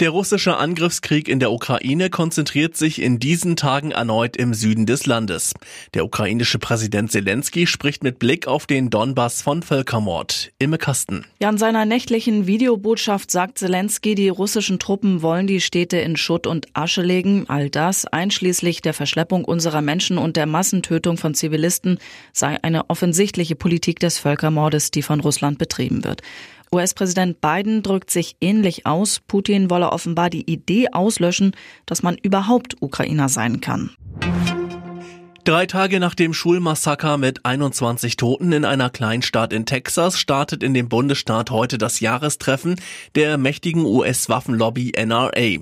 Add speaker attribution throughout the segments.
Speaker 1: Der russische Angriffskrieg in der Ukraine konzentriert sich in diesen Tagen erneut im Süden des Landes. Der ukrainische Präsident Zelensky spricht mit Blick auf den Donbass von Völkermord. Imme Kasten.
Speaker 2: Ja, in seiner nächtlichen Videobotschaft sagt Zelensky, die russischen Truppen wollen die Städte in Schutt und Asche legen. All das, einschließlich der Verschleppung unserer Menschen und der Massentötung von Zivilisten, sei eine offensichtliche Politik des Völkermordes, die von Russland betrieben wird. US-Präsident Biden drückt sich ähnlich aus. Putin wolle offenbar die Idee auslöschen, dass man überhaupt Ukrainer sein kann.
Speaker 1: Drei Tage nach dem Schulmassaker mit 21 Toten in einer Kleinstadt in Texas startet in dem Bundesstaat heute das Jahrestreffen der mächtigen US-Waffenlobby NRA.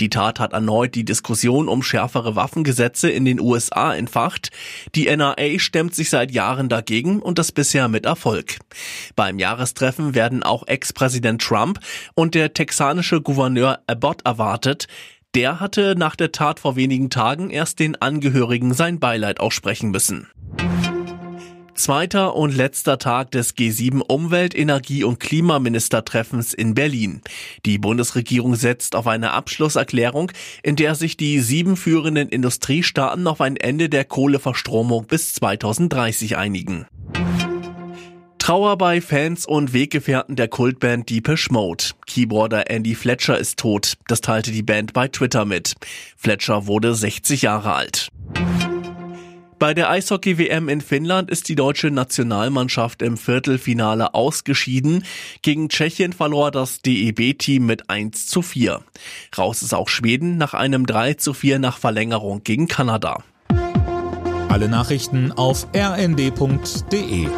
Speaker 1: Die Tat hat erneut die Diskussion um schärfere Waffengesetze in den USA entfacht. Die NRA stemmt sich seit Jahren dagegen und das bisher mit Erfolg. Beim Jahrestreffen werden auch Ex-Präsident Trump und der texanische Gouverneur Abbott erwartet. Der hatte nach der Tat vor wenigen Tagen erst den Angehörigen sein Beileid aussprechen müssen. Zweiter und letzter Tag des G7 Umwelt-, Energie- und Klimaministertreffens in Berlin. Die Bundesregierung setzt auf eine Abschlusserklärung, in der sich die sieben führenden Industriestaaten auf ein Ende der Kohleverstromung bis 2030 einigen. Trauer bei Fans und Weggefährten der Kultband Deepish Mode. Keyboarder Andy Fletcher ist tot. Das teilte die Band bei Twitter mit. Fletcher wurde 60 Jahre alt. Bei der Eishockey-WM in Finnland ist die deutsche Nationalmannschaft im Viertelfinale ausgeschieden. Gegen Tschechien verlor das DEB-Team mit 1 zu 4. Raus ist auch Schweden nach einem 3 zu 4 nach Verlängerung gegen Kanada.
Speaker 3: Alle Nachrichten auf rnd.de